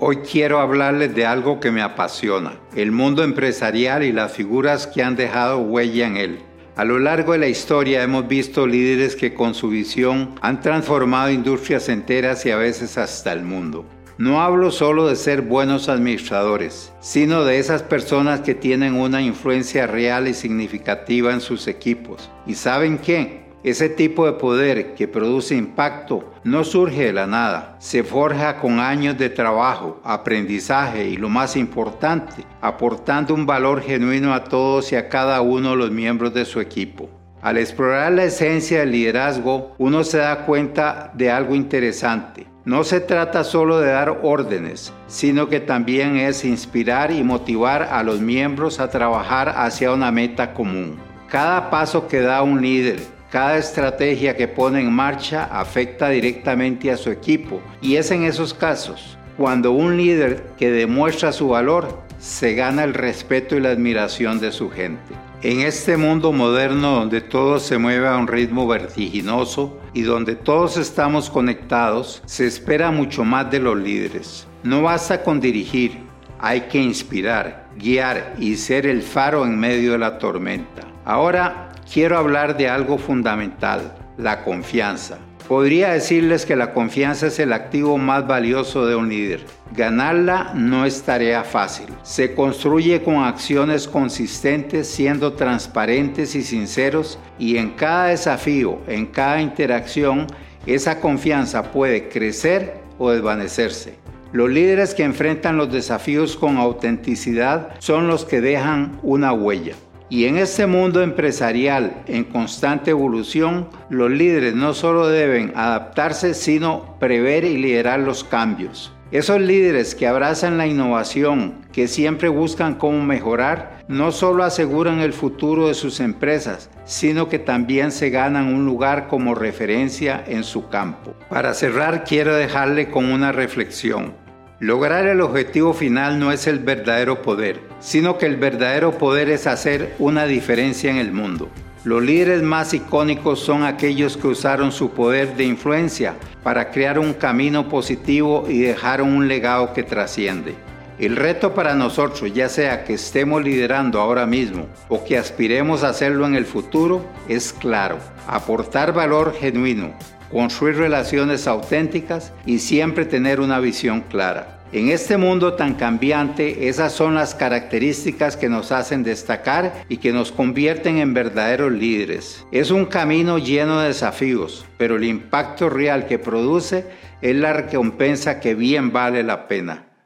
Hoy quiero hablarles de algo que me apasiona, el mundo empresarial y las figuras que han dejado huella en él. A lo largo de la historia hemos visto líderes que con su visión han transformado industrias enteras y a veces hasta el mundo. No hablo solo de ser buenos administradores, sino de esas personas que tienen una influencia real y significativa en sus equipos. ¿Y saben qué? Ese tipo de poder que produce impacto no surge de la nada, se forja con años de trabajo, aprendizaje y lo más importante, aportando un valor genuino a todos y a cada uno de los miembros de su equipo. Al explorar la esencia del liderazgo, uno se da cuenta de algo interesante. No se trata solo de dar órdenes, sino que también es inspirar y motivar a los miembros a trabajar hacia una meta común. Cada paso que da un líder, cada estrategia que pone en marcha afecta directamente a su equipo y es en esos casos cuando un líder que demuestra su valor se gana el respeto y la admiración de su gente. En este mundo moderno donde todo se mueve a un ritmo vertiginoso y donde todos estamos conectados, se espera mucho más de los líderes. No basta con dirigir, hay que inspirar, guiar y ser el faro en medio de la tormenta. Ahora quiero hablar de algo fundamental, la confianza. Podría decirles que la confianza es el activo más valioso de un líder. Ganarla no es tarea fácil. Se construye con acciones consistentes, siendo transparentes y sinceros, y en cada desafío, en cada interacción, esa confianza puede crecer o desvanecerse. Los líderes que enfrentan los desafíos con autenticidad son los que dejan una huella. Y en este mundo empresarial en constante evolución, los líderes no solo deben adaptarse, sino prever y liderar los cambios. Esos líderes que abrazan la innovación, que siempre buscan cómo mejorar, no solo aseguran el futuro de sus empresas, sino que también se ganan un lugar como referencia en su campo. Para cerrar, quiero dejarle con una reflexión. Lograr el objetivo final no es el verdadero poder, sino que el verdadero poder es hacer una diferencia en el mundo. Los líderes más icónicos son aquellos que usaron su poder de influencia para crear un camino positivo y dejaron un legado que trasciende. El reto para nosotros, ya sea que estemos liderando ahora mismo o que aspiremos a hacerlo en el futuro, es claro, aportar valor genuino, construir relaciones auténticas y siempre tener una visión clara. En este mundo tan cambiante, esas son las características que nos hacen destacar y que nos convierten en verdaderos líderes. Es un camino lleno de desafíos, pero el impacto real que produce es la recompensa que bien vale la pena.